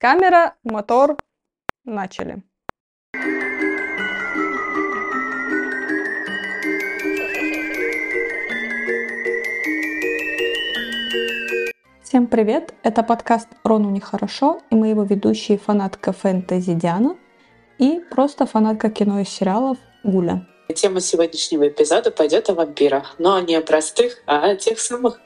Камера, мотор, начали. Всем привет! Это подкаст «Рону нехорошо» и мы его ведущие фанатка фэнтези Диана и просто фанатка кино и сериалов Гуля. Тема сегодняшнего эпизода пойдет о вампирах, но не о простых, а о тех самых.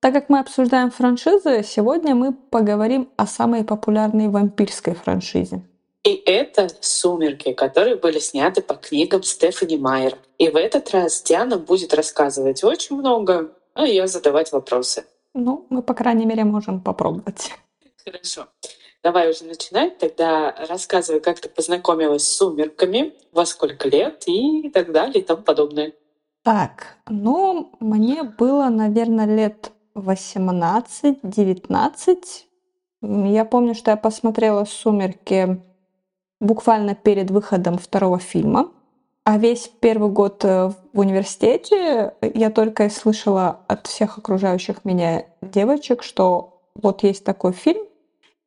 Так как мы обсуждаем франшизы, сегодня мы поговорим о самой популярной вампирской франшизе. И это «Сумерки», которые были сняты по книгам Стефани Майер. И в этот раз Диана будет рассказывать очень много, а я задавать вопросы. Ну, мы, по крайней мере, можем попробовать. Хорошо. Давай уже начинать. Тогда рассказывай, как ты познакомилась с «Сумерками», во сколько лет и так далее и тому подобное. Так, ну, мне было, наверное, лет 18-19. Я помню, что я посмотрела «Сумерки» буквально перед выходом второго фильма. А весь первый год э, в университете я только и слышала от всех окружающих меня девочек, что вот есть такой фильм,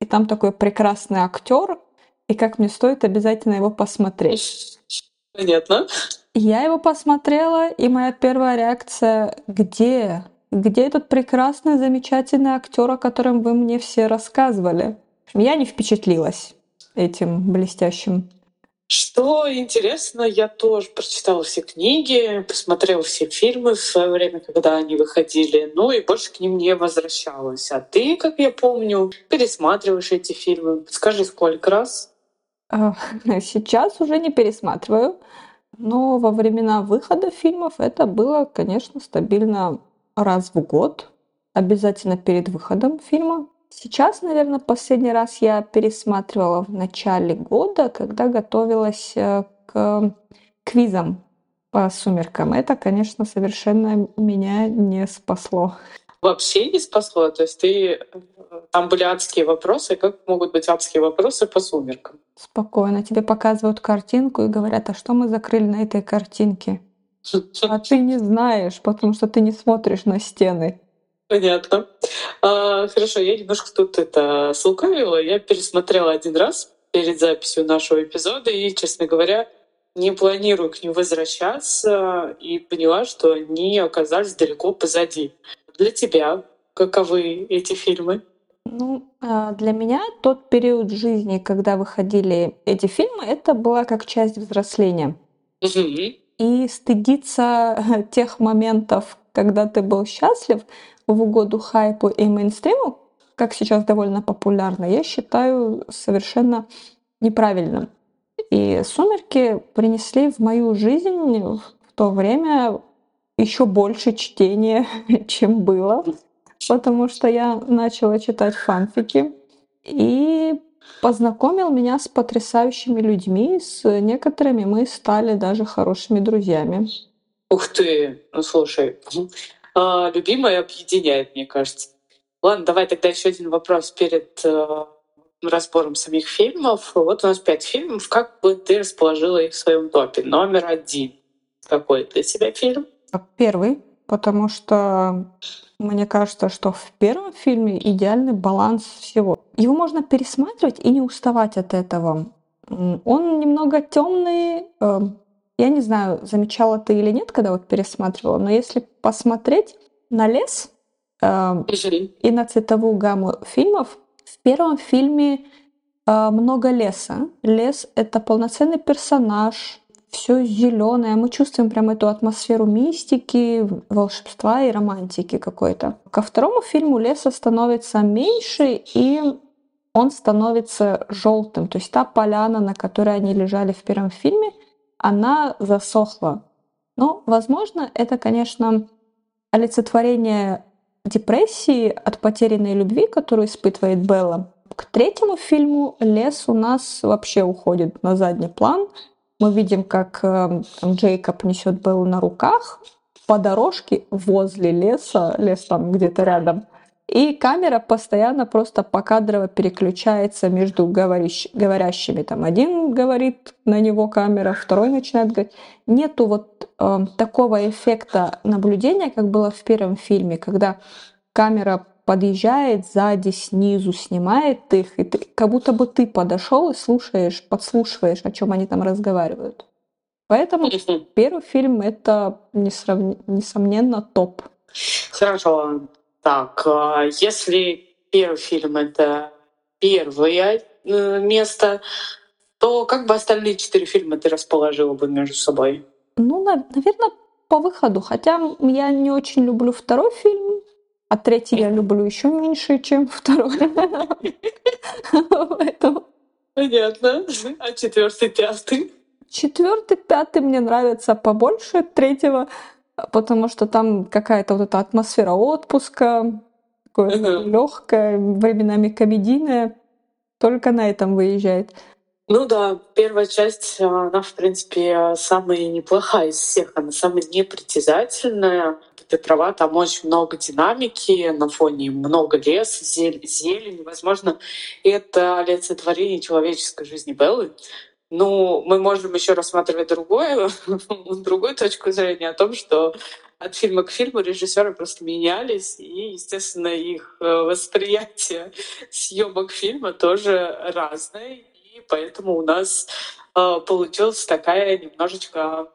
и там такой прекрасный актер, и как мне стоит обязательно его посмотреть. Понятно. Я его посмотрела, и моя первая реакция «Где? Где этот прекрасный, замечательный актер, о котором вы мне все рассказывали? Я не впечатлилась этим блестящим. Что интересно, я тоже прочитала все книги, посмотрела все фильмы в свое время, когда они выходили, ну и больше к ним не возвращалась. А ты, как я помню, пересматриваешь эти фильмы. Скажи, сколько раз? А, сейчас уже не пересматриваю, но во времена выхода фильмов это было, конечно, стабильно раз в год, обязательно перед выходом фильма. Сейчас, наверное, последний раз я пересматривала в начале года, когда готовилась э, к квизам по сумеркам. Это, конечно, совершенно меня не спасло. Вообще не спасло? То есть ты... Э, там были адские вопросы. Как могут быть адские вопросы по сумеркам? Спокойно. Тебе показывают картинку и говорят, а что мы закрыли на этой картинке? А ты не знаешь, потому что ты не смотришь на стены. Понятно. А, хорошо, я немножко тут это слукавила. Я пересмотрела один раз перед записью нашего эпизода и, честно говоря, не планирую к ним возвращаться и поняла, что они оказались далеко позади. Для тебя каковы эти фильмы? Ну, а, для меня тот период жизни, когда выходили эти фильмы, это была как часть взросления. Угу и стыдиться тех моментов, когда ты был счастлив в угоду хайпу и мейнстриму, как сейчас довольно популярно, я считаю совершенно неправильным. И «Сумерки» принесли в мою жизнь в то время еще больше чтения, чем было, потому что я начала читать фанфики. И познакомил меня с потрясающими людьми, с некоторыми мы стали даже хорошими друзьями. Ух ты, ну слушай, а, любимое объединяет, мне кажется. Ладно, давай тогда еще один вопрос перед э, разбором самих фильмов. Вот у нас пять фильмов. Как бы ты расположила их в своем топе? Номер один. Какой для тебя фильм? Первый, потому что мне кажется, что в первом фильме идеальный баланс всего. Его можно пересматривать и не уставать от этого. Он немного темный. Эм, я не знаю, замечала ты или нет, когда вот пересматривала, но если посмотреть на лес э, и на цветовую гамму фильмов, в первом фильме э, много леса. Лес — это полноценный персонаж, все зеленое. Мы чувствуем прям эту атмосферу мистики, волшебства и романтики какой-то. Ко второму фильму леса становится меньше, и он становится желтым. То есть та поляна, на которой они лежали в первом фильме, она засохла. Но, возможно, это, конечно, олицетворение депрессии от потерянной любви, которую испытывает Белла. К третьему фильму лес у нас вообще уходит на задний план. Мы видим, как э, Джейкоб несет Беллу на руках по дорожке возле леса, лес там где-то рядом. И камера постоянно просто покадрово переключается между говорящ... говорящими. Там один говорит на него камера, второй начинает говорить. Нету вот э, такого эффекта наблюдения, как было в первом фильме, когда камера подъезжает сзади, снизу, снимает их, и ты, как будто бы ты подошел и слушаешь, подслушиваешь, о чем они там разговаривают. Поэтому первый фильм это несрав... несомненно топ. Хорошо. Так, а если первый фильм это первое э, место, то как бы остальные четыре фильма ты расположила бы между собой? Ну, наверное, по выходу. Хотя я не очень люблю второй фильм, а третий я люблю еще меньше, чем второй. Поэтому... Понятно. А четвертый, пятый? Четвертый, пятый мне нравится побольше третьего, потому что там какая-то вот эта атмосфера отпуска, такое uh-huh. легкое, временами комедийное, только на этом выезжает. Ну да, первая часть, она, в принципе, самая неплохая из всех, она самая непритязательная. Ты права, там очень много динамики, на фоне много леса, зелень, зелень. Возможно, это олицетворение человеческой жизни Беллы. Ну, мы можем еще рассматривать другую, другую точку зрения о том, что от фильма к фильму режиссеры просто менялись, и, естественно, их э, восприятие съемок фильма тоже разное поэтому у нас э, получилась такая немножечко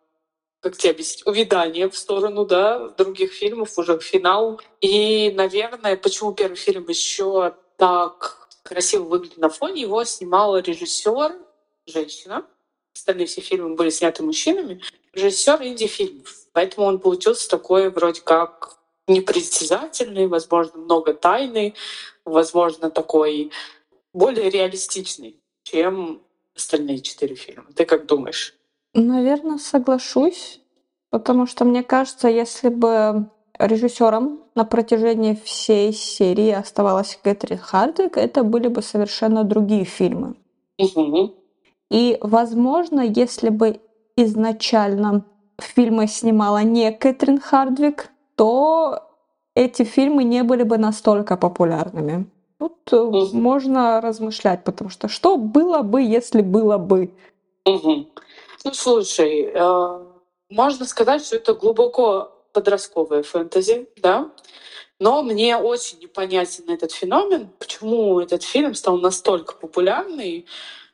как тебе объяснить, увядание в сторону да, других фильмов, уже финал. И, наверное, почему первый фильм еще так красиво выглядит на фоне, его снимала режиссер, женщина. Остальные все фильмы были сняты мужчинами. Режиссер инди-фильмов. Поэтому он получился такой вроде как непритязательный, возможно, много тайны, возможно, такой более реалистичный чем остальные четыре фильма. Ты как думаешь? Наверное, соглашусь, потому что мне кажется, если бы режиссером на протяжении всей серии оставалась Кэтрин Хардвик, это были бы совершенно другие фильмы. И, возможно, если бы изначально фильмы снимала не Кэтрин Хардвик, то эти фильмы не были бы настолько популярными. Тут угу. можно размышлять, потому что что было бы, если было бы? Ну, слушай, э, можно сказать, что это глубоко подростковое фэнтези, да? Но мне очень непонятен этот феномен, почему этот фильм стал настолько популярный.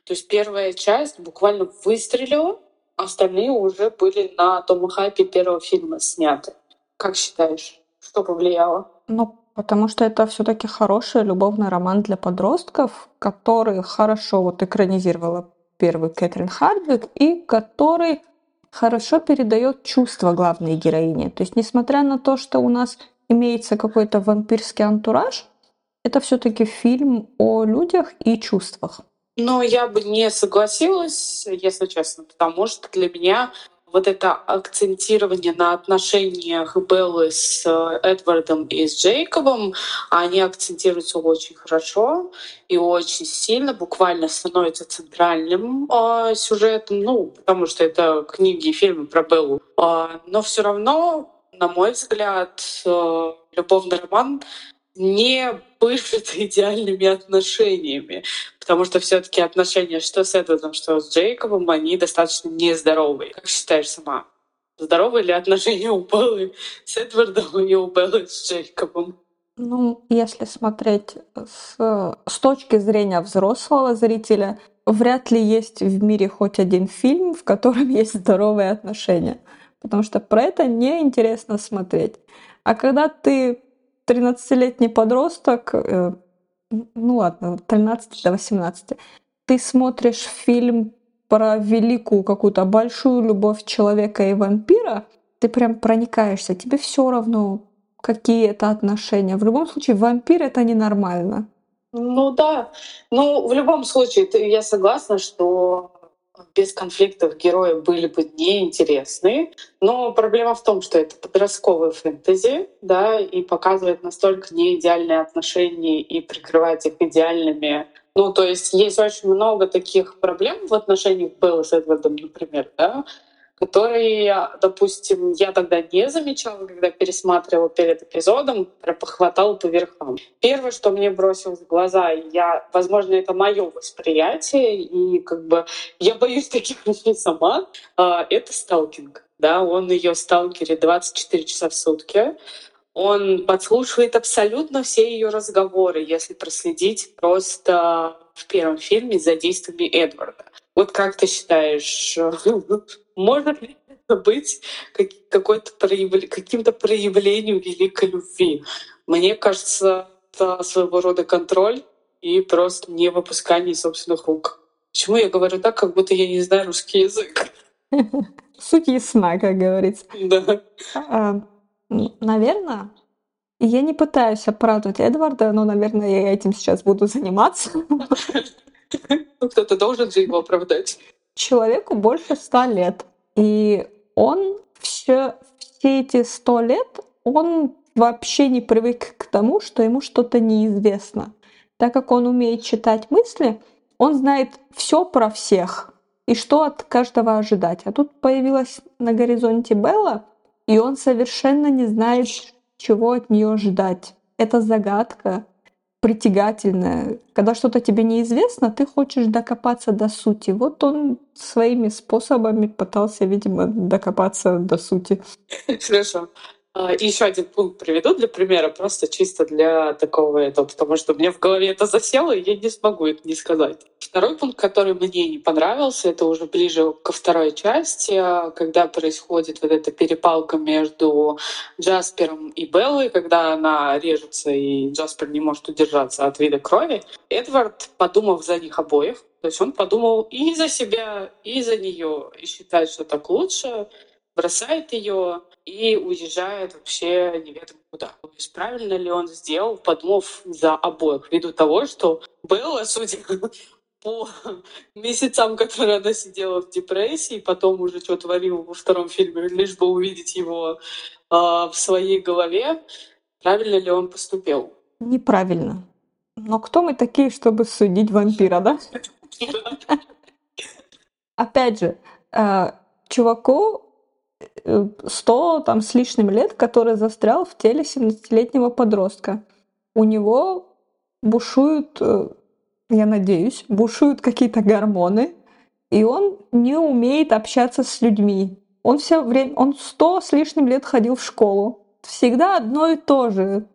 То есть первая часть буквально выстрелила, остальные уже были на том хайпе первого фильма сняты. Как считаешь, что повлияло? Ну, Потому что это все-таки хороший любовный роман для подростков, который хорошо вот экранизировала первый Кэтрин Хардвик и который хорошо передает чувства главной героини. То есть, несмотря на то, что у нас имеется какой-то вампирский антураж, это все-таки фильм о людях и чувствах. Но я бы не согласилась, если честно, потому что для меня вот это акцентирование на отношениях Беллы с э, Эдвардом и с Джейкобом, они акцентируются очень хорошо и очень сильно, буквально становятся центральным э, сюжетом, ну, потому что это книги и фильмы про Беллу. Э, но все равно, на мой взгляд, э, любовный роман не пышет идеальными отношениями, потому что все-таки отношения что с Эдвардом, что с Джейкобом, они достаточно нездоровые. Как считаешь сама? Здоровые ли отношения у Беллы с Эдвардом и у Беллы с Джейкобом? Ну, если смотреть с, с точки зрения взрослого зрителя, вряд ли есть в мире хоть один фильм, в котором есть здоровые отношения. Потому что про это неинтересно смотреть. А когда ты 13-летний подросток, э, ну ладно, 13 до 18, ты смотришь фильм про великую какую-то большую любовь человека и вампира, ты прям проникаешься, тебе все равно, какие это отношения. В любом случае, вампир это ненормально. Ну да. Ну, в любом случае, я согласна, что без конфликтов герои были бы неинтересны. Но проблема в том, что это подростковый фэнтези, да, и показывает настолько неидеальные отношения и прикрывать их идеальными. Ну, то есть есть очень много таких проблем в отношениях Беллы с Эдвардом, например, да, которые, допустим, я тогда не замечала, когда пересматривала перед эпизодом, похватала по верхам. Первое, что мне бросилось в глаза, я, возможно, это мое восприятие, и как бы я боюсь таких вещей сама, а, это сталкинг. Да, он ее сталкерит 24 часа в сутки. Он подслушивает абсолютно все ее разговоры, если проследить просто в первом фильме за действиями Эдварда. Вот как ты считаешь, может ли это быть какой-то проявле, каким-то проявлением великой любви? Мне кажется, это своего рода контроль и просто не выпускание собственных рук. Почему я говорю так, как будто я не знаю русский язык? Суть ясна, как говорится. Да. А, наверное, я не пытаюсь оправдывать Эдварда, но, наверное, я этим сейчас буду заниматься. Ну, кто-то должен же его оправдать. Человеку больше ста лет. И он все, все эти сто лет, он вообще не привык к тому, что ему что-то неизвестно. Так как он умеет читать мысли, он знает все про всех и что от каждого ожидать. А тут появилась на горизонте Белла, и он совершенно не знает, чего от нее ждать. Это загадка притягательная. Когда что-то тебе неизвестно, ты хочешь докопаться до сути. Вот он своими способами пытался, видимо, докопаться до сути. Хорошо. А, и еще один пункт приведу для примера, просто чисто для такого этого, потому что мне в голове это засело, и я не смогу это не сказать. Второй пункт, который мне не понравился, это уже ближе ко второй части, а, когда происходит вот эта перепалка между Джаспером и Беллой, когда она режется, и Джаспер не может удержаться от вида крови. Эдвард, подумав за них обоих, то есть он подумал и за себя, и за нее, и считает, что так лучше, бросает ее и уезжает вообще неведомо куда. То есть правильно ли он сделал, подумав за обоих, ввиду того, что Белла, судя по месяцам, которые она сидела в депрессии, потом уже что творила во втором фильме, лишь бы увидеть его э, в своей голове, правильно ли он поступил? Неправильно. Но кто мы такие, чтобы судить вампира, да? Опять же, э, чуваку Э, сто там с лишним лет, который застрял в теле 17-летнего подростка. У него бушуют, э, я надеюсь, бушуют какие-то гормоны, и он не умеет общаться с людьми. Он все время, он сто с лишним лет ходил в школу. Всегда одно и то же.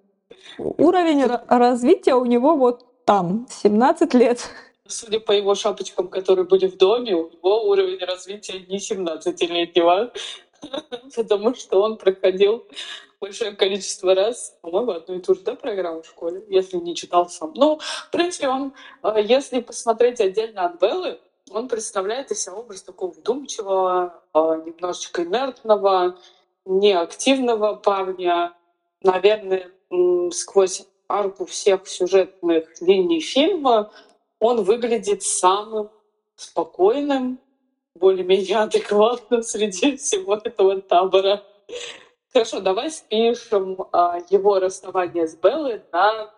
Уровень развития у него вот там, 17 лет. Судя по его шапочкам, которые были в доме, у него уровень развития не 17-летнего. потому что он проходил большое количество раз, по-моему, одну и ту же да, программу в школе, если не читал сам. Ну, в принципе, он, э, если посмотреть отдельно от Беллы, он представляет из себя образ такого вдумчивого, э, немножечко инертного, неактивного парня. Наверное, сквозь арку всех сюжетных линий фильма он выглядит самым спокойным, более-менее адекватно среди всего этого табора. Хорошо, давай спишем а, его расставание с Беллой на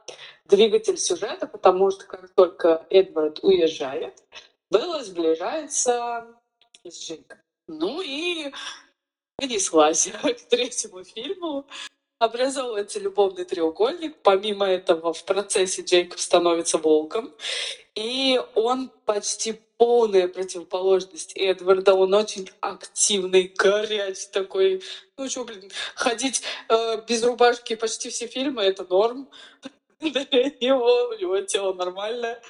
двигатель сюжета, потому что как только Эдвард уезжает, Белла сближается с Джейком. Ну и понеслась к третьему фильму. Образовывается любовный треугольник. Помимо этого, в процессе Джейкоб становится волком. И он почти полная противоположность Эдварда. Он очень активный, горячий такой. Ну что, блин, ходить э, без рубашки почти все фильмы — это норм. Для него, у него тело нормальное.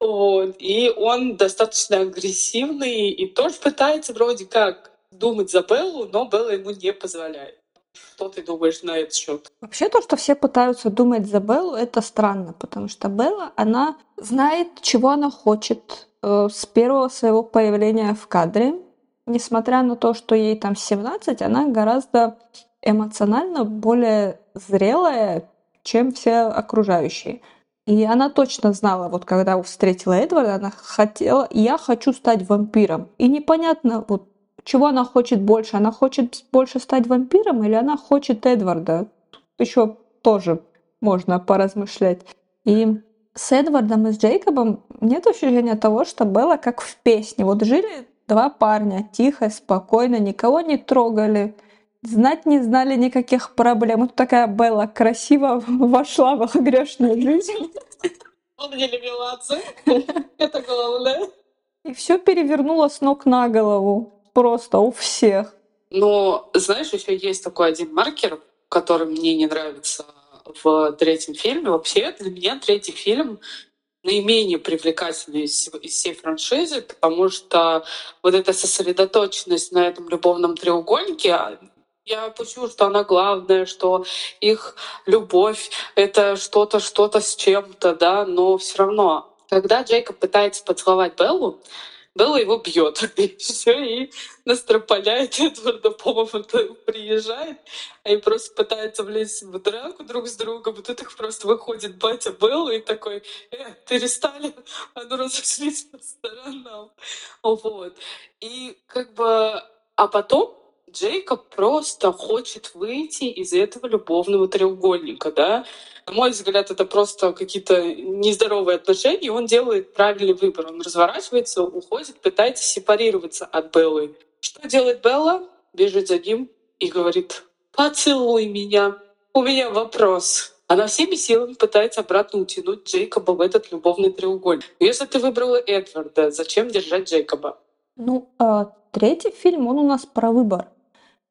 Вот. И он достаточно агрессивный и тоже пытается вроде как думать за Беллу, но Белла ему не позволяет. Что ты думаешь на этот счет? Вообще то, что все пытаются думать за Беллу, это странно, потому что Белла, она знает, чего она хочет с первого своего появления в кадре. Несмотря на то, что ей там 17, она гораздо эмоционально более зрелая, чем все окружающие. И она точно знала, вот когда встретила Эдварда, она хотела, я хочу стать вампиром. И непонятно, вот чего она хочет больше? Она хочет больше стать вампиром или она хочет Эдварда? Еще тоже можно поразмышлять. И с Эдвардом и с Джейкобом нет ощущения того, что было как в песне. Вот жили два парня, тихо, спокойно, никого не трогали, знать не знали никаких проблем. Вот такая Белла красиво вошла в их грешную жизнь. Он не меладзе. Это главное. И все перевернуло с ног на голову просто у всех. Но, знаешь, еще есть такой один маркер, который мне не нравится в третьем фильме. Вообще, для меня третий фильм наименее привлекательный из, из всей франшизы, потому что вот эта сосредоточенность на этом любовном треугольнике, а, я почему что она главная, что их любовь — это что-то, что-то с чем-то, да, но все равно, когда Джейкоб пытается поцеловать Беллу, Белла его бьет. И все, и настропаляет Эдварда, по-моему, приезжает, и просто пытается влезть в драку друг с другом. И тут просто выходит батя Белла и такой, э, перестали, а ну разошлись по сторонам. Вот. И как бы, а потом Джейкоб просто хочет выйти из этого любовного треугольника, да. На мой взгляд, это просто какие-то нездоровые отношения, он делает правильный выбор. Он разворачивается, уходит, пытается сепарироваться от Беллы. Что делает Белла? Бежит за ним и говорит, поцелуй меня, у меня вопрос. Она всеми силами пытается обратно утянуть Джейкоба в этот любовный треугольник. Если ты выбрала Эдварда, зачем держать Джейкоба? Ну, а третий фильм, он у нас про выбор.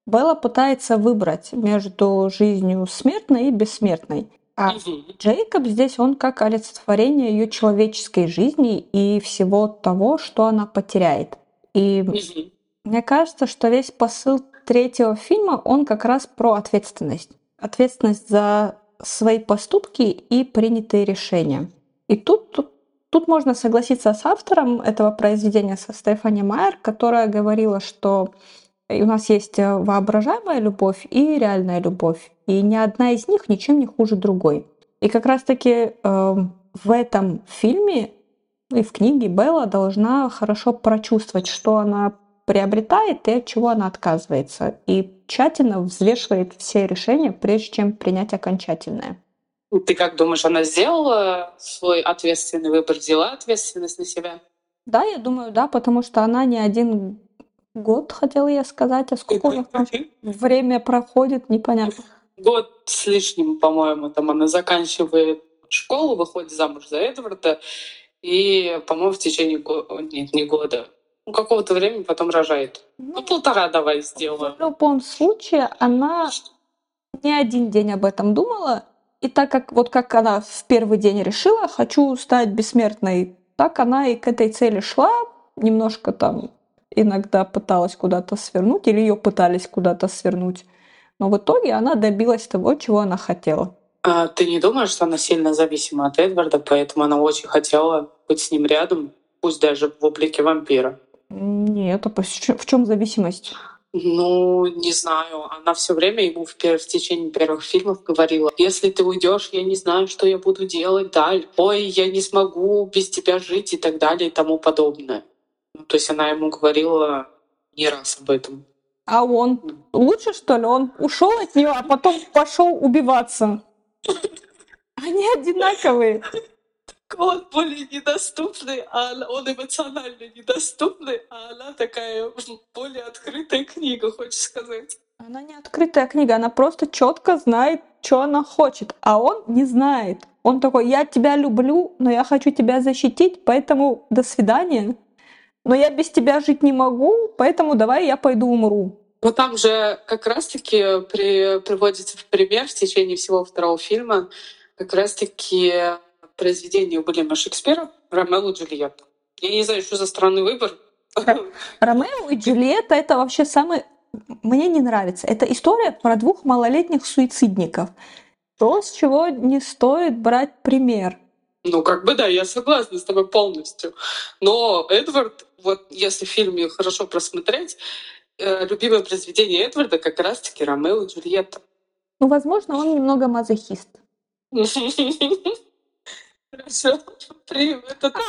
Белла пытается выбрать между жизнью смертной и бессмертной. А Джейкоб здесь, он как олицетворение ее человеческой жизни и всего того, что она потеряет. И мне кажется, что весь посыл третьего фильма, он как раз про ответственность. Ответственность за свои поступки и принятые решения. И тут, тут, тут можно согласиться с автором этого произведения, со Стефани Майер, которая говорила, что у нас есть э, воображаемая любовь и реальная любовь и ни одна из них ничем не хуже другой. И как раз-таки э, в этом фильме и в книге Белла должна хорошо прочувствовать, что она приобретает и от чего она отказывается, и тщательно взвешивает все решения, прежде чем принять окончательное. Ты как думаешь, она сделала свой ответственный выбор, взяла ответственность на себя? Да, я думаю, да, потому что она не один год, хотела я сказать, а сколько время проходит, непонятно год с лишним, по-моему, там она заканчивает школу, выходит замуж за Эдварда, и, по-моему, в течение года, нет, не года, ну, какого-то времени потом рожает. Ну, ну, полтора давай сделаем. В любом случае, она не один день об этом думала, и так как вот как она в первый день решила, хочу стать бессмертной, так она и к этой цели шла, немножко там иногда пыталась куда-то свернуть, или ее пытались куда-то свернуть. Но в итоге она добилась того, чего она хотела. А ты не думаешь, что она сильно зависима от Эдварда, поэтому она очень хотела быть с ним рядом, пусть даже в облике вампира? Нет, а в чем зависимость? Ну, не знаю. Она все время ему в, пер... в течение первых фильмов говорила, если ты уйдешь, я не знаю, что я буду делать дальше. Ой, я не смогу без тебя жить и так далее и тому подобное. Ну, то есть она ему говорила не раз об этом. А он лучше, что ли? Он ушел от нее, а потом пошел убиваться. Они одинаковые. Он более недоступный, а он эмоционально недоступный, а она такая более открытая книга, хочешь сказать. Она не открытая книга, она просто четко знает, что она хочет, а он не знает. Он такой, я тебя люблю, но я хочу тебя защитить, поэтому до свидания но я без тебя жить не могу, поэтому давай я пойду умру. Ну там же как раз-таки при, приводится в пример в течение всего второго фильма как раз-таки произведение Уильяма Шекспира «Ромео и Джульетта». Я не знаю, что за странный выбор. Ромео и Джульетта — это вообще самый... Мне не нравится. Это история про двух малолетних суицидников. То, с чего не стоит брать пример. Ну, как бы да, я согласна с тобой полностью. Но Эдвард вот если фильм хорошо просмотреть, э, любимое произведение Эдварда как раз-таки «Ромео и Джульетта». Ну, возможно, он немного мазохист. Хорошо.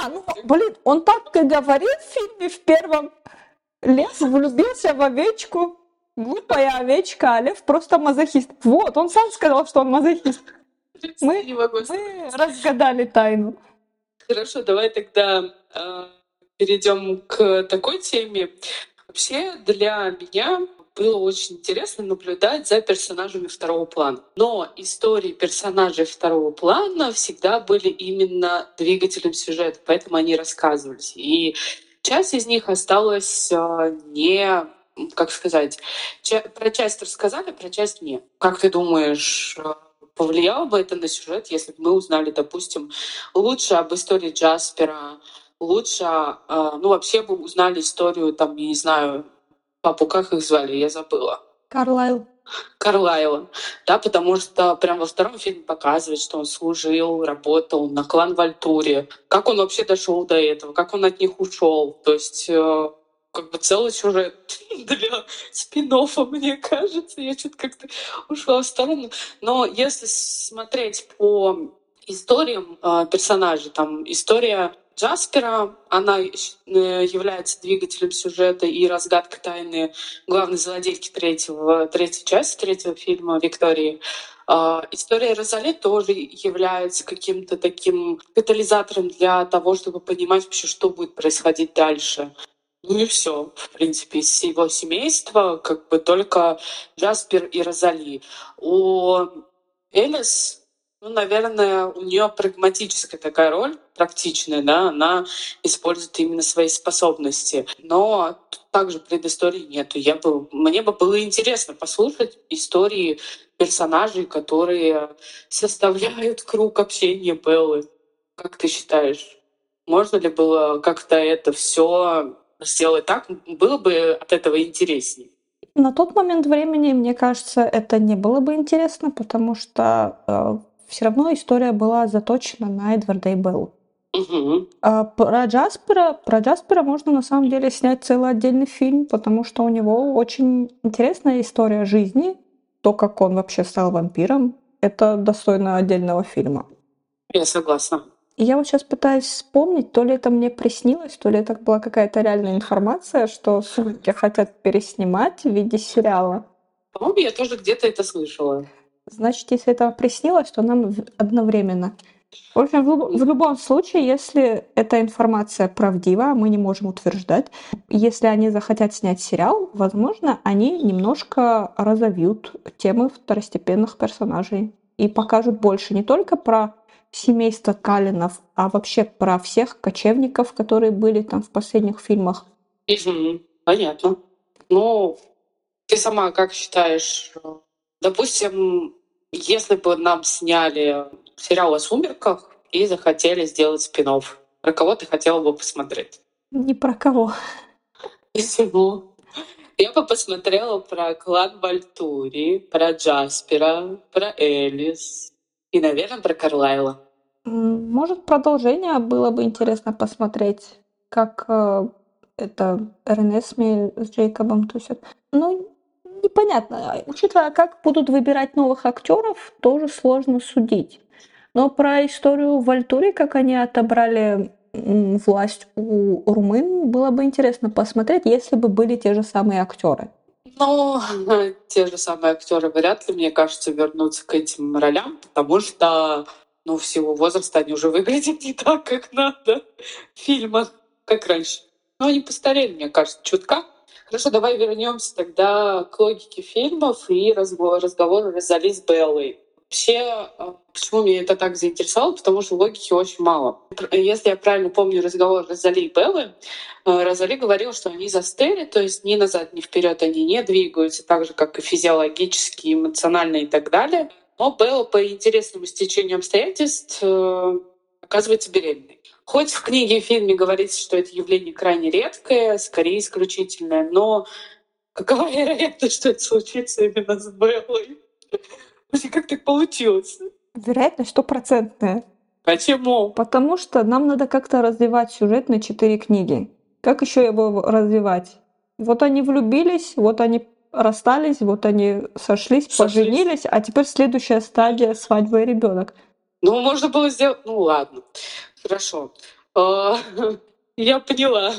А, ну, блин, он так и говорит в фильме в первом. Лев влюбился в овечку. Глупая овечка, а лев просто мазохист. Вот, он сам сказал, что он мазохист. Мы, мы разгадали тайну. Хорошо, давай тогда э, перейдем к такой теме. Вообще для меня было очень интересно наблюдать за персонажами второго плана. Но истории персонажей второго плана всегда были именно двигателем сюжета, поэтому они рассказывались. И часть из них осталась а, не как сказать, про часть рассказали, про часть нет. Как ты думаешь, повлияло бы это на сюжет, если бы мы узнали, допустим, лучше об истории Джаспера, лучше, э, ну, вообще бы узнали историю, там, я не знаю, папу, как их звали, я забыла. Карлайл. Карлайла, да, потому что прям во втором фильме показывает, что он служил, работал на клан Вальтуре, как он вообще дошел до этого, как он от них ушел, то есть э, как бы целый сюжет для спин мне кажется. Я что-то как-то ушла в сторону. Но если смотреть по историям э, персонажей, там история Джаспера, она э, является двигателем сюжета и разгадкой тайны главной злодейки третьего, третьей части третьего фильма Виктории. Uh, история Розали тоже является каким-то таким катализатором для того, чтобы понимать вообще, что будет происходить дальше. Ну и все, в принципе, из его семейства как бы только Джаспер и Розали. У Элис, ну, наверное, у нее прагматическая такая роль, практичная, да, она использует именно свои способности. Но также предыстории нету. Я бы, мне бы было интересно послушать истории персонажей, которые составляют круг общения Беллы. Как ты считаешь, можно ли было как-то это все сделать так, было бы от этого интереснее. На тот момент времени, мне кажется, это не было бы интересно, потому что э, все равно история была заточена на Эдварда и Беллу. Угу. А про Джаспера, про Джаспера можно на самом деле снять целый отдельный фильм, потому что у него очень интересная история жизни, то, как он вообще стал вампиром, это достойно отдельного фильма. Я согласна. И я вот сейчас пытаюсь вспомнить, то ли это мне приснилось, то ли это была какая-то реальная информация, что «Сумерки» хотят переснимать в виде сериала. По-моему, я тоже где-то это слышала. Значит, если это приснилось, то нам одновременно. В общем, в, в любом случае, если эта информация правдива, мы не можем утверждать, если они захотят снять сериал, возможно, они немножко разовьют темы второстепенных персонажей и покажут больше не только про семейство Калинов, а вообще про всех кочевников, которые были там в последних фильмах. Угу, понятно. Ну, ты сама как считаешь, допустим, если бы нам сняли сериал о сумерках и захотели сделать спин про кого ты хотела бы посмотреть? Ни про кого. Почему? Я бы посмотрела про клан Вальтури, про Джаспера, про Элис, и, наверное, про Карлайла. Может, продолжение было бы интересно посмотреть, как э, это Ренесми с Джейкобом тусят. Ну, непонятно. Учитывая, как будут выбирать новых актеров, тоже сложно судить. Но про историю в Альтуре, как они отобрали власть у румын, было бы интересно посмотреть, если бы были те же самые актеры. Ну, те же самые актеры вряд ли, мне кажется, вернутся к этим ролям, потому что, ну, в силу возраста они уже выглядят не так, как надо в фильмах, как раньше. Но они постарели, мне кажется, чутка. Хорошо, давай вернемся тогда к логике фильмов и разговор, разговору Розали с Беллой. Вообще, а, почему меня это так заинтересовало? Потому что логики очень мало. Если я правильно помню разговор Розали и Беллы, а, Розали говорила, что они застыли, то есть ни назад, ни вперед они не двигаются, так же, как и физиологически, эмоционально и так далее. Но Белла по интересному стечению обстоятельств э, оказывается беременной. Хоть в книге и фильме говорится, что это явление крайне редкое, скорее исключительное, но какова вероятность, что это случится именно с Беллой? Вообще, как так получилось? Вероятность стопроцентная. Почему? Потому что нам надо как-то развивать сюжет на четыре книги. Как еще его развивать? Вот они влюбились, вот они расстались, вот они сошлись, сошлись, поженились, а теперь следующая стадия свадьба и ребенок. Ну, можно было сделать. Ну ладно. Хорошо. А, я поняла.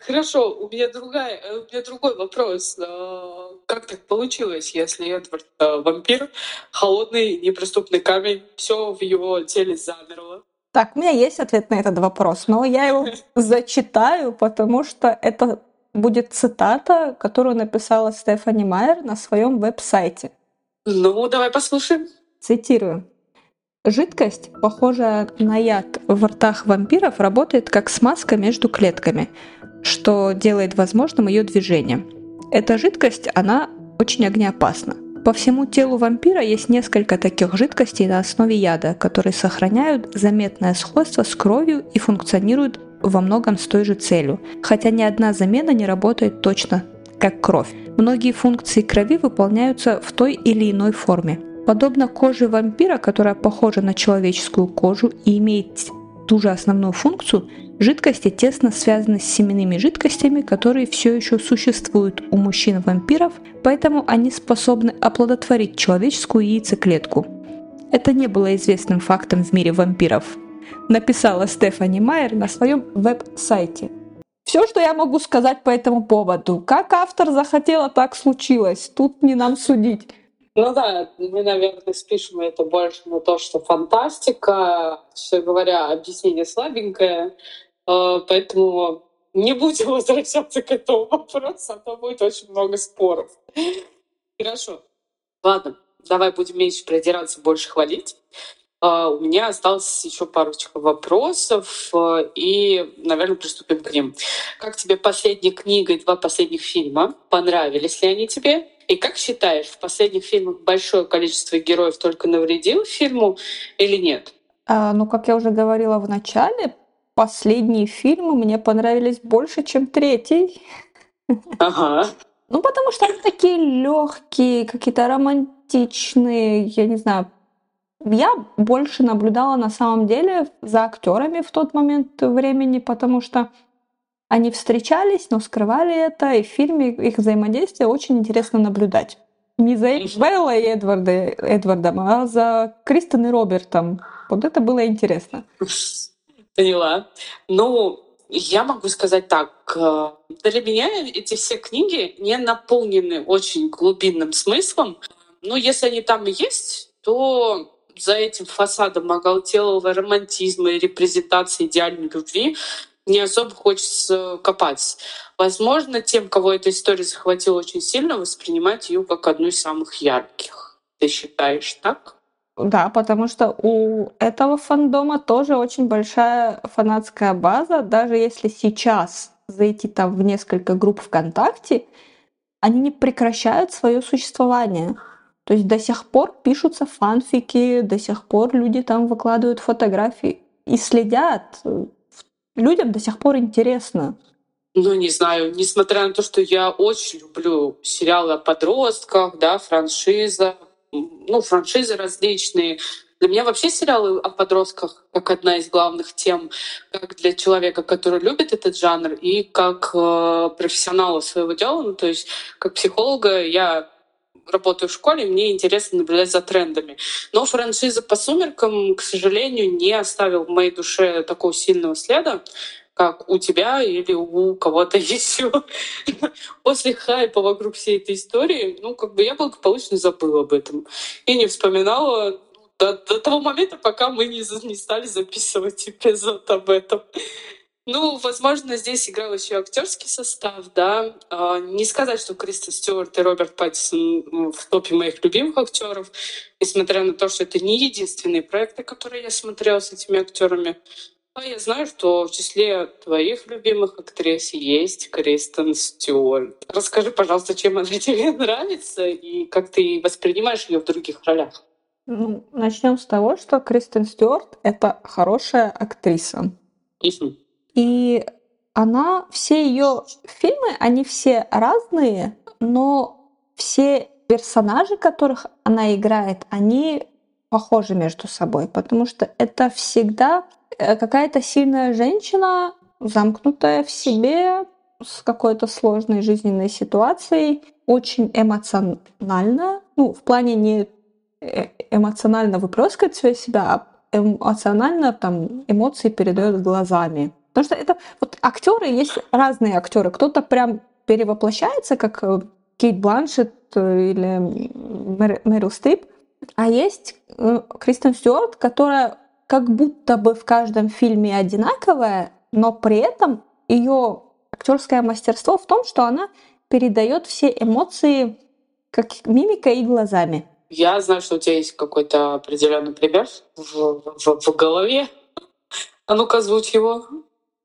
Хорошо, у меня другая, э, у меня другой вопрос. А, как так получилось, если Эдвард э, вампир, холодный неприступный камень, все в его теле замерло? Так, у меня есть ответ на этот вопрос, но я его зачитаю, потому что это будет цитата, которую написала Стефани Майер на своем веб-сайте. Ну, давай послушаем. Цитирую. Жидкость, похожая на яд в ртах вампиров, работает как смазка между клетками, что делает возможным ее движение. Эта жидкость, она очень огнеопасна. По всему телу вампира есть несколько таких жидкостей на основе яда, которые сохраняют заметное сходство с кровью и функционируют во многом с той же целью, хотя ни одна замена не работает точно как кровь. Многие функции крови выполняются в той или иной форме. Подобно коже вампира, которая похожа на человеческую кожу и имеет ту же основную функцию, жидкости тесно связаны с семенными жидкостями, которые все еще существуют у мужчин-вампиров, поэтому они способны оплодотворить человеческую яйцеклетку. Это не было известным фактом в мире вампиров, написала Стефани Майер на своем веб-сайте. Все, что я могу сказать по этому поводу. Как автор захотела, так случилось. Тут не нам судить. Ну да, мы, наверное, спишем это больше на то, что фантастика, все говоря, объяснение слабенькое, э, поэтому не будем возвращаться к этому вопросу, а то будет очень много споров. Хорошо. Ладно, давай будем меньше придираться, больше хвалить. Э, у меня осталось еще парочка вопросов, э, и, наверное, приступим к ним. Как тебе последняя книга и два последних фильма? Понравились ли они тебе? И как считаешь, в последних фильмах большое количество героев только навредило фильму или нет? А, ну, как я уже говорила в начале, последние фильмы мне понравились больше, чем третий. Ага. Ну, потому что они такие легкие, какие-то романтичные, я не знаю. Я больше наблюдала на самом деле за актерами в тот момент времени, потому что они встречались, но скрывали это, и в фильме их взаимодействие очень интересно наблюдать. Не за Белла и Эдварда, Эдвардом, а за Кристен и Робертом. Вот это было интересно. Поняла. Ну, я могу сказать так. Э, для меня эти все книги не наполнены очень глубинным смыслом. Но если они там и есть, то за этим фасадом оголтелого романтизма и репрезентации идеальной любви не особо хочется копать. Возможно, тем, кого эта история захватила очень сильно, воспринимать ее как одну из самых ярких. Ты считаешь так? Да, потому что у этого фандома тоже очень большая фанатская база. Даже если сейчас зайти там в несколько групп ВКонтакте, они не прекращают свое существование. То есть до сих пор пишутся фанфики, до сих пор люди там выкладывают фотографии и следят людям до сих пор интересно. Ну, не знаю, несмотря на то, что я очень люблю сериалы о подростках, да, франшиза, ну, франшизы различные. Для меня вообще сериалы о подростках как одна из главных тем, как для человека, который любит этот жанр, и как э, профессионала своего дела, ну, то есть как психолога я работаю в школе, мне интересно наблюдать за трендами. Но франшиза по «Сумеркам», к сожалению, не оставил в моей душе такого сильного следа, как у тебя или у кого-то еще. После хайпа вокруг всей этой истории, ну, как бы я благополучно забыла об этом и не вспоминала до, до того момента, пока мы не, не стали записывать эпизод об этом. Ну, возможно, здесь играл еще актерский состав, да. А, не сказать, что Кристен Стюарт и Роберт Паттисон в топе моих любимых актеров, несмотря на то, что это не единственные проекты, которые я смотрела с этими актерами. А я знаю, что в числе твоих любимых актрис есть Кристен Стюарт. Расскажи, пожалуйста, чем она тебе нравится и как ты воспринимаешь ее в других ролях. Ну, начнем с того, что Кристен Стюарт — это хорошая актриса. Угу. И она, все ее фильмы, они все разные, но все персонажи, которых она играет, они похожи между собой, потому что это всегда э, какая-то сильная женщина, замкнутая в себе, с какой-то сложной жизненной ситуацией, очень эмоционально, ну, в плане не э, эмоционально выплескивает себя, а эмоционально там эмоции передает глазами. Потому что это вот актеры есть разные актеры. Кто-то прям перевоплощается, как э, Кейт Бланшет э, или Мэрил Стрип, а есть э, Кристен Стюарт, которая как будто бы в каждом фильме одинаковая, но при этом ее актерское мастерство в том, что она передает все эмоции как мимикой и глазами. Я знаю, что у тебя есть какой-то определенный пример в, в, в голове. А ну-ка, озвучь его.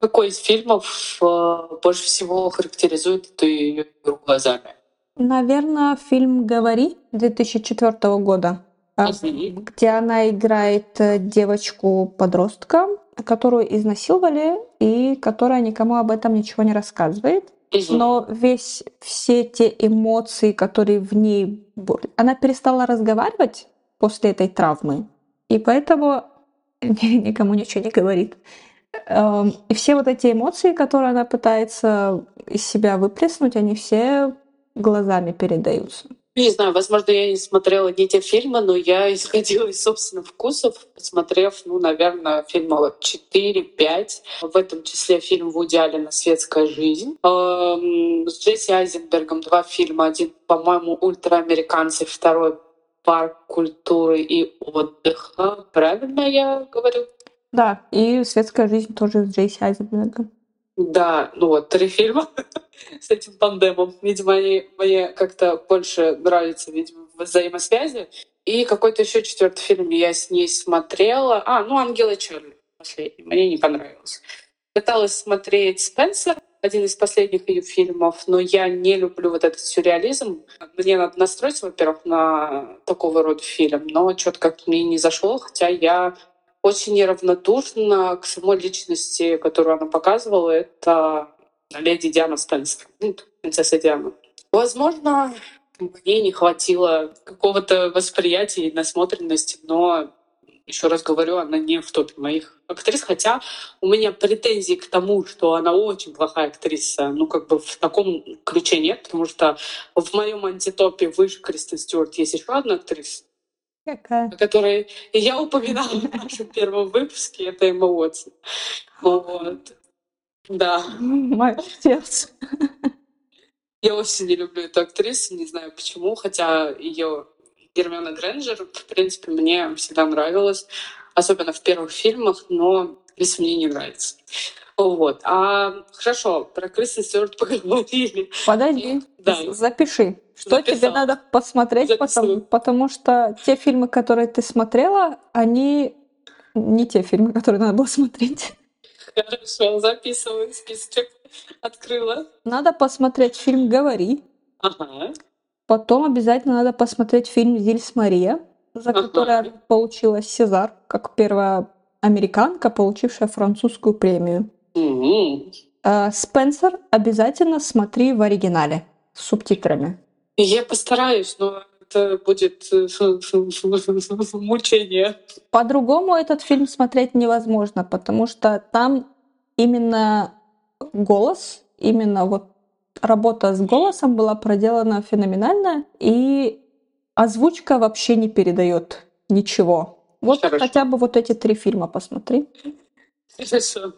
Какой из фильмов э, больше всего характеризует эту ее игру глазами? Наверное, фильм «Говори» 2004 года, а, Мгм. где она играет э, девочку-подростка, которую изнасиловали и которая никому об этом ничего не рассказывает. Но весь все те эмоции, которые в ней были, она перестала разговаривать после этой травмы, и поэтому ни- никому ничего не говорит. Эм, И все вот эти эмоции, которые она пытается из себя выплеснуть, они все глазами передаются. Не знаю, возможно, я не смотрела не те фильмы, но я исходила из собственных вкусов, посмотрев, ну, наверное, фильмов 4-5. В этом числе фильм Вуди Аллена «Светская жизнь». Эм, С Джесси Айзенбергом два фильма. Один, по-моему, «Ультраамериканцы», второй «Парк культуры и отдыха». Правильно я говорю? Да, и «Светская жизнь» тоже с Джейси Айзенбергом. Да, ну вот, три фильма с этим тандемом. Видимо, они мне как-то больше нравятся, видимо, взаимосвязи. И какой-то еще четвертый фильм я с ней смотрела. А, ну, «Ангелы Чарли» последний. Мне не понравился. Пыталась смотреть «Спенсер», один из последних ее фильмов, но я не люблю вот этот сюрреализм. Мне надо настроиться, во-первых, на такого рода фильм, но что-то как мне не зашло, хотя я очень неравнодушна к самой личности, которую она показывала. Это леди Диана Спенсер, ну, принцесса Диана. Возможно, мне не хватило какого-то восприятия и насмотренности, но еще раз говорю, она не в топе моих актрис, хотя у меня претензий к тому, что она очень плохая актриса, ну как бы в таком ключе нет, потому что в моем антитопе выше Кристен Стюарт есть еще одна актриса, Какая? о которой я упоминала в нашем первом выпуске, это Уотсон. Вот. Да. Сердце. Я очень не люблю эту актрису, не знаю почему, хотя ее Гермиона Грэнджер, в принципе, мне всегда нравилась, особенно в первых фильмах, но здесь мне не нравится. Вот. А хорошо, про Кристен Стюарт поговорили. Подожди, Да. запиши. Что тебе Записала. надо посмотреть, потому, Записываю. потому что те фильмы, которые ты смотрела, они не те фильмы, которые надо было смотреть. Хорошо, записываю списочек. Открыла. Надо посмотреть фильм «Говори», Ага. потом обязательно надо посмотреть фильм «Зильс Мария», за Ага. который получила Сезар, как первая американка, получившая французскую премию. А, Спенсер обязательно смотри в оригинале с субтитрами. Я постараюсь, но это будет э, мучение. По-другому этот фильм смотреть невозможно, потому что там именно голос, именно вот работа с голосом была проделана феноменально, и озвучка вообще не передает ничего. Вот Хорошо. хотя бы вот эти три фильма посмотри. Хорошо.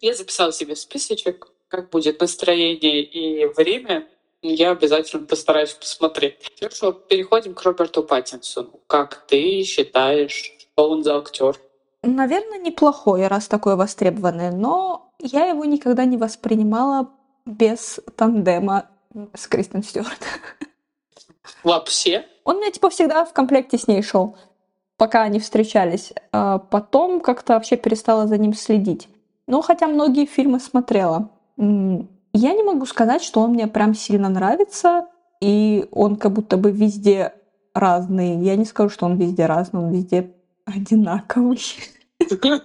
Я записала себе списочек, как будет настроение и время. Я обязательно постараюсь посмотреть. Хорошо, переходим к Роберту Паттинсону. Как ты считаешь, что он за актер? Наверное, неплохой, раз такой востребованный, но я его никогда не воспринимала без тандема с Кристен Стюарт. Вообще? Он мне типа всегда в комплекте с ней шел, пока они встречались. А потом как-то вообще перестала за ним следить. Ну, хотя многие фильмы смотрела. Я не могу сказать, что он мне прям сильно нравится, и он как будто бы везде разный. Я не скажу, что он везде разный, он везде одинаковый. Ну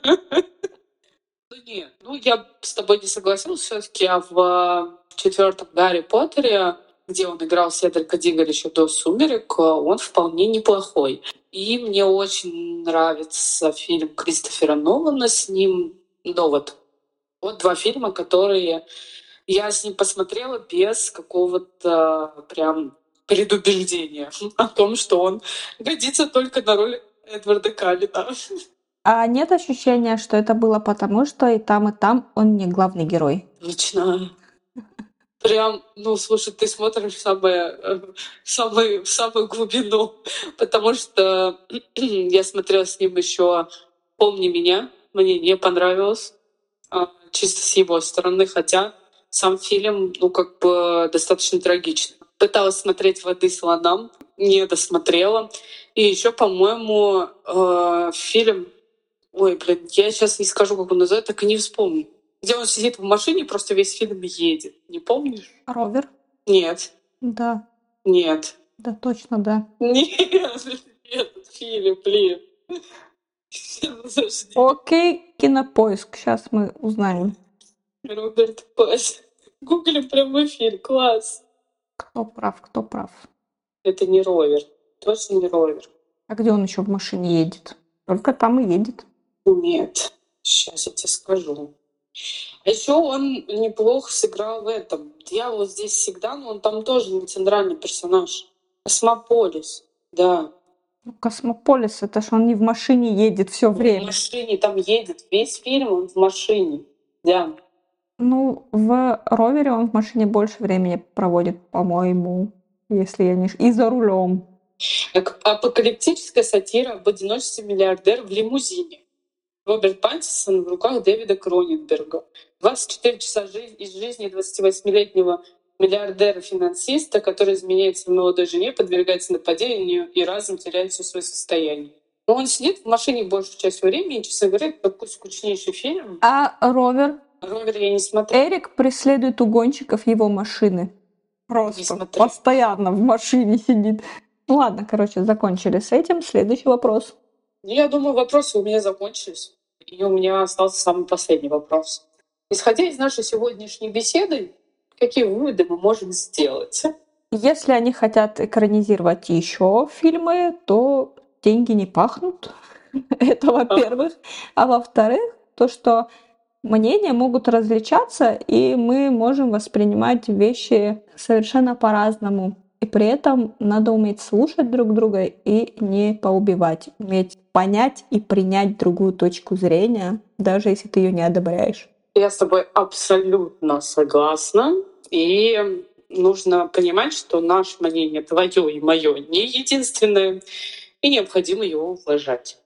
нет, ну я с тобой не согласилась все-таки, а в четвертом Гарри Поттере, где он играл Седрика Диггера еще до «Сумерек», он вполне неплохой. И мне очень нравится фильм Кристофера Нолана с ним «Довод». Вот два фильма, которые я с ним посмотрела без какого-то прям предубеждения о том, что он годится только на роль Эдварда Каллина. А нет ощущения, что это было потому, что и там, и там он не главный герой? Точно. Прям, ну, слушай, ты смотришь в самое, в самую, в самую глубину, потому что я смотрела с ним еще «Помни меня», мне не понравилось, а, чисто с его стороны, хотя сам фильм, ну, как бы достаточно трагичный. Пыталась смотреть «Воды слонам», не досмотрела. И еще, по-моему, э, фильм... Ой, блин, я сейчас не скажу, как он называется, так и не вспомню. Где он сидит в машине, просто весь фильм едет. Не помнишь? Ровер? Нет. Да. Нет. Да, точно, да. Нет, этот фильм, блин. Окей, кинопоиск. Сейчас мы узнаем. Роберт Паттинсон. Гуглим прямой эфир. Класс. Кто прав, кто прав. Это не ровер. Точно не ровер. А где он еще в машине едет? Только там и едет. Нет. Сейчас я тебе скажу. А еще он неплохо сыграл в этом. Дьявол здесь всегда, но он там тоже не центральный персонаж. Космополис. Да. Ну, Космополис, это ж он не в машине едет все время. машине там едет. Весь фильм он в машине. Да. Ну, в ровере он в машине больше времени проводит, по-моему, если я не... И за рулем. Ак- Апокалиптическая сатира об одиночестве миллиардера в лимузине. Роберт Паттинсон в руках Дэвида Кроненберга. 24 часа из жизни 28-летнего миллиардера-финансиста, который изменяет своей молодой жене, подвергается нападению и разом теряет все свое состояние. Но он сидит в машине большую часть времени, и, честно говоря, это такой скучнейший фильм. А ровер Ровер я не смотрела. Эрик преследует угонщиков его машины. Просто смотрела. постоянно в машине сидит. Ну ладно, короче, закончили с этим. Следующий вопрос. Ну, Я думаю, вопросы у меня закончились. И у меня остался самый последний вопрос. Исходя из нашей сегодняшней беседы, какие выводы мы можем сделать? Если они хотят экранизировать еще фильмы, то деньги не пахнут. Это во-первых. А во-вторых, то, что мнения могут различаться, и мы можем воспринимать вещи совершенно по-разному. И при этом надо уметь слушать друг друга и не поубивать. Уметь понять и принять другую точку зрения, даже если ты ее не одобряешь. Я с тобой абсолютно согласна. И нужно понимать, что наше мнение, твое и мое, не единственное, и необходимо его уважать.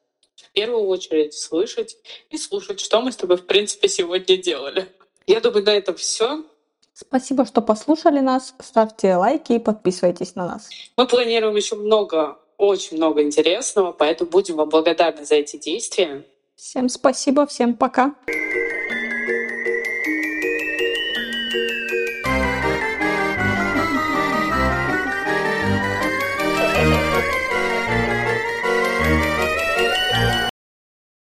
Первую очередь слышать и слушать, что мы с тобой, в принципе, сегодня делали. Я думаю, на этом все. Спасибо, что послушали нас. Ставьте лайки и подписывайтесь на нас. Мы планируем еще много, очень много интересного, поэтому будем вам благодарны за эти действия. Всем спасибо, всем пока.